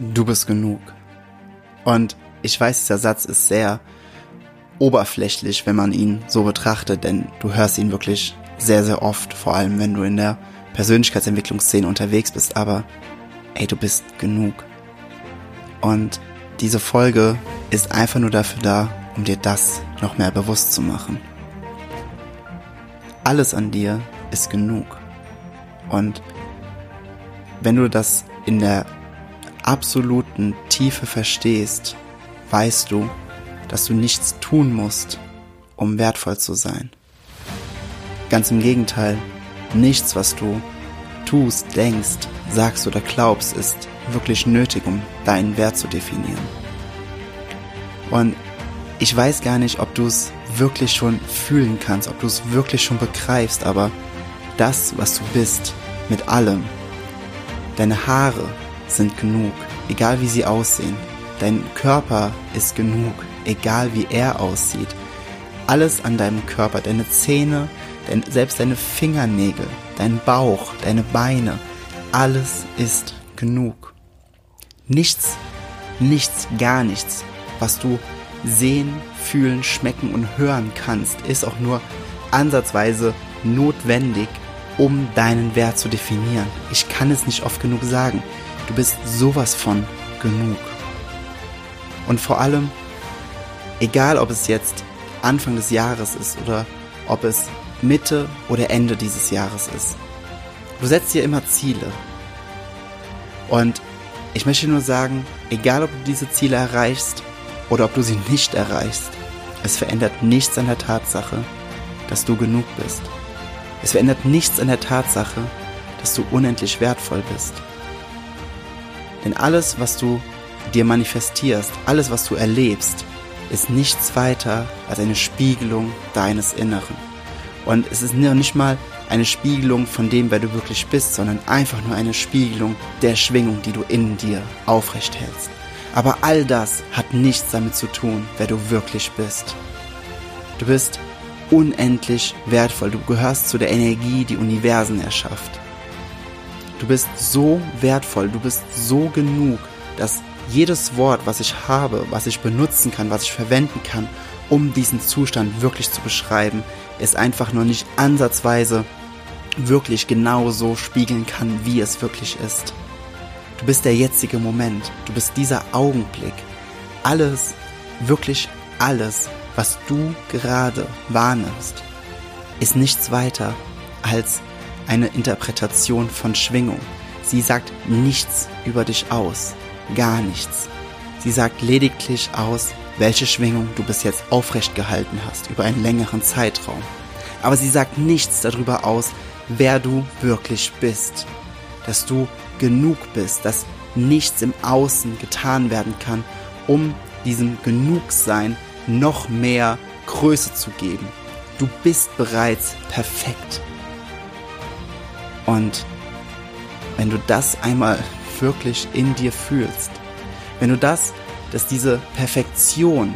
Du bist genug. Und ich weiß, dieser Satz ist sehr oberflächlich, wenn man ihn so betrachtet, denn du hörst ihn wirklich sehr, sehr oft, vor allem wenn du in der Persönlichkeitsentwicklungsszene unterwegs bist, aber ey, du bist genug. Und diese Folge ist einfach nur dafür da, um dir das noch mehr bewusst zu machen. Alles an dir ist genug. Und wenn du das in der absoluten Tiefe verstehst, weißt du, dass du nichts tun musst, um wertvoll zu sein. Ganz im Gegenteil, nichts, was du tust, denkst, sagst oder glaubst, ist wirklich nötig, um deinen Wert zu definieren. Und ich weiß gar nicht, ob du es wirklich schon fühlen kannst, ob du es wirklich schon begreifst, aber das, was du bist, mit allem, deine Haare sind genug, egal wie sie aussehen, dein Körper ist genug, egal wie er aussieht, alles an deinem Körper, deine Zähne, dein, selbst deine Fingernägel, dein Bauch, deine Beine, alles ist genug. Nichts, nichts, gar nichts, was du sehen, fühlen, schmecken und hören kannst, ist auch nur ansatzweise notwendig, um deinen Wert zu definieren. Ich kann es nicht oft genug sagen. Du bist sowas von genug. Und vor allem, egal ob es jetzt Anfang des Jahres ist oder ob es Mitte oder Ende dieses Jahres ist, du setzt dir immer Ziele. Und ich möchte nur sagen, egal ob du diese Ziele erreichst oder ob du sie nicht erreichst, es verändert nichts an der Tatsache, dass du genug bist. Es verändert nichts an der Tatsache, dass du unendlich wertvoll bist. Denn alles, was du dir manifestierst, alles, was du erlebst, ist nichts weiter als eine Spiegelung deines Inneren. Und es ist nicht mal eine Spiegelung von dem, wer du wirklich bist, sondern einfach nur eine Spiegelung der Schwingung, die du in dir aufrecht hältst. Aber all das hat nichts damit zu tun, wer du wirklich bist. Du bist unendlich wertvoll. Du gehörst zu der Energie, die Universen erschafft. Du bist so wertvoll, du bist so genug, dass jedes Wort, was ich habe, was ich benutzen kann, was ich verwenden kann, um diesen Zustand wirklich zu beschreiben, es einfach nur nicht ansatzweise wirklich genau so spiegeln kann, wie es wirklich ist. Du bist der jetzige Moment, du bist dieser Augenblick. Alles, wirklich alles, was du gerade wahrnimmst, ist nichts weiter als eine Interpretation von Schwingung. Sie sagt nichts über dich aus, gar nichts. Sie sagt lediglich aus, welche Schwingung du bis jetzt aufrecht gehalten hast über einen längeren Zeitraum. Aber sie sagt nichts darüber aus, wer du wirklich bist. Dass du genug bist, dass nichts im Außen getan werden kann, um diesem Genugsein noch mehr Größe zu geben. Du bist bereits perfekt. Und wenn du das einmal wirklich in dir fühlst, wenn du das, dass diese Perfektion,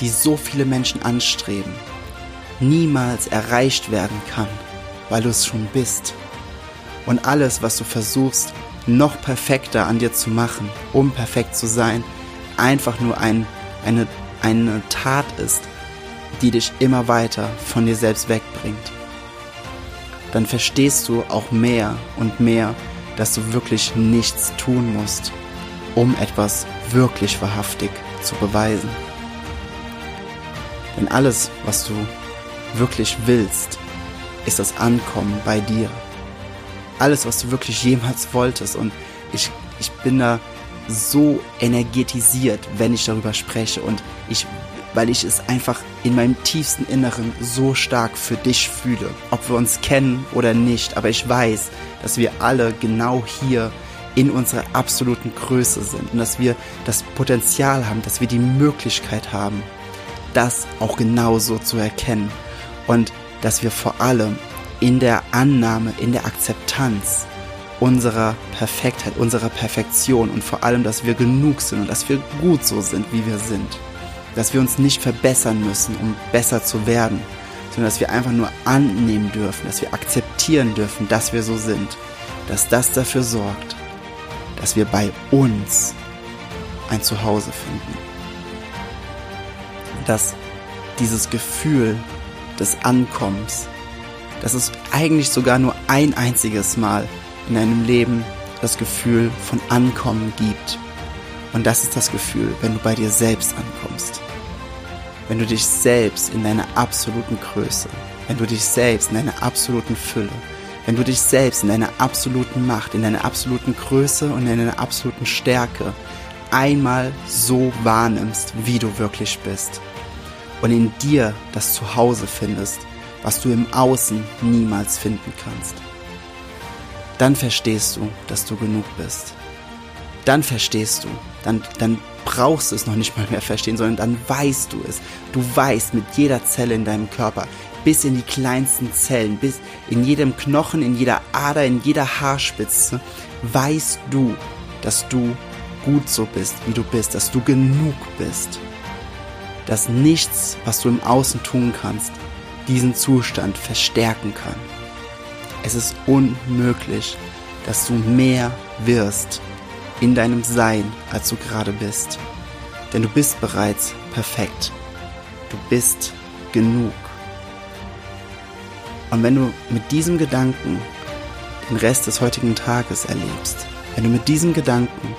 die so viele Menschen anstreben, niemals erreicht werden kann, weil du es schon bist. Und alles, was du versuchst, noch perfekter an dir zu machen, um perfekt zu sein, einfach nur ein, eine, eine Tat ist, die dich immer weiter von dir selbst wegbringt. Dann verstehst du auch mehr und mehr, dass du wirklich nichts tun musst, um etwas wirklich wahrhaftig zu beweisen. Denn alles, was du wirklich willst, ist das Ankommen bei dir. Alles, was du wirklich jemals wolltest. Und ich, ich bin da so energetisiert, wenn ich darüber spreche. Und ich, weil ich es einfach in meinem tiefsten Inneren so stark für dich fühle. Ob wir uns kennen oder nicht. Aber ich weiß, dass wir alle genau hier in unserer absoluten Größe sind und dass wir das Potenzial haben, dass wir die Möglichkeit haben, das auch genauso zu erkennen und dass wir vor allem in der Annahme, in der Akzeptanz unserer Perfektheit, unserer Perfektion und vor allem, dass wir genug sind und dass wir gut so sind, wie wir sind. Dass wir uns nicht verbessern müssen, um besser zu werden, sondern dass wir einfach nur annehmen dürfen, dass wir akzeptieren dürfen, dass wir so sind. Dass das dafür sorgt, dass wir bei uns ein Zuhause finden. Dass dieses Gefühl des Ankommens, dass es eigentlich sogar nur ein einziges Mal in deinem Leben das Gefühl von Ankommen gibt. Und das ist das Gefühl, wenn du bei dir selbst ankommst. Wenn du dich selbst in deiner absoluten Größe, wenn du dich selbst in deiner absoluten Fülle, wenn du dich selbst in deiner absoluten Macht, in deiner absoluten Größe und in deiner absoluten Stärke einmal so wahrnimmst, wie du wirklich bist. Und in dir das Zuhause findest, was du im Außen niemals finden kannst. Dann verstehst du, dass du genug bist. Dann verstehst du, dann, dann brauchst du es noch nicht mal mehr verstehen, sondern dann weißt du es. Du weißt mit jeder Zelle in deinem Körper, bis in die kleinsten Zellen, bis in jedem Knochen, in jeder Ader, in jeder Haarspitze, weißt du, dass du gut so bist, wie du bist, dass du genug bist. Dass nichts, was du im Außen tun kannst, diesen Zustand verstärken kann. Es ist unmöglich, dass du mehr wirst in deinem Sein, als du gerade bist. Denn du bist bereits perfekt. Du bist genug. Und wenn du mit diesem Gedanken den Rest des heutigen Tages erlebst, wenn du mit diesem Gedanken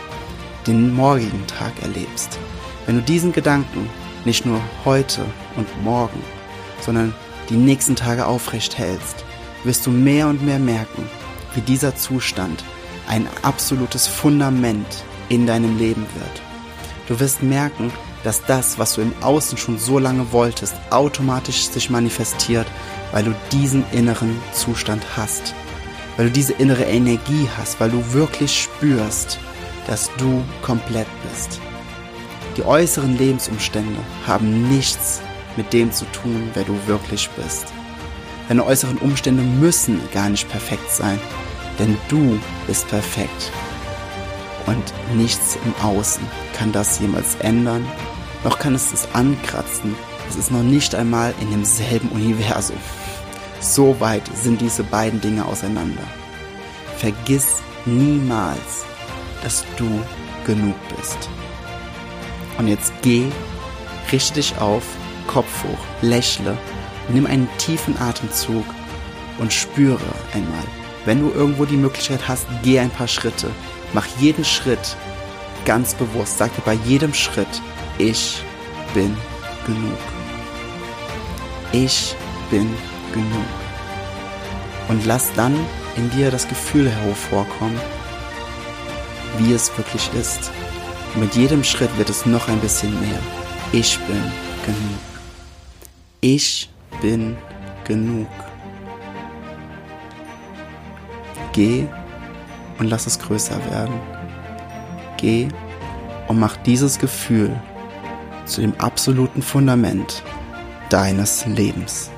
den morgigen Tag erlebst, wenn du diesen Gedanken nicht nur heute und morgen, sondern die nächsten Tage aufrecht hältst, wirst du mehr und mehr merken, wie dieser Zustand ein absolutes Fundament in deinem Leben wird. Du wirst merken, dass das, was du im Außen schon so lange wolltest, automatisch sich manifestiert weil du diesen inneren Zustand hast, weil du diese innere Energie hast, weil du wirklich spürst, dass du komplett bist. Die äußeren Lebensumstände haben nichts mit dem zu tun, wer du wirklich bist. Deine äußeren Umstände müssen gar nicht perfekt sein, denn du bist perfekt. Und nichts im Außen kann das jemals ändern, noch kann es es ankratzen, es ist noch nicht einmal in demselben Universum. So weit sind diese beiden Dinge auseinander. Vergiss niemals, dass du genug bist. Und jetzt geh, richte dich auf, Kopf hoch, lächle, nimm einen tiefen Atemzug und spüre einmal. Wenn du irgendwo die Möglichkeit hast, geh ein paar Schritte. Mach jeden Schritt ganz bewusst. Sag dir bei jedem Schritt, ich bin genug. Ich bin genug. Und lass dann in dir das Gefühl hervorkommen, wie es wirklich ist. Und mit jedem Schritt wird es noch ein bisschen mehr. Ich bin genug. Ich bin genug. Geh und lass es größer werden. Geh und mach dieses Gefühl zu dem absoluten Fundament deines Lebens.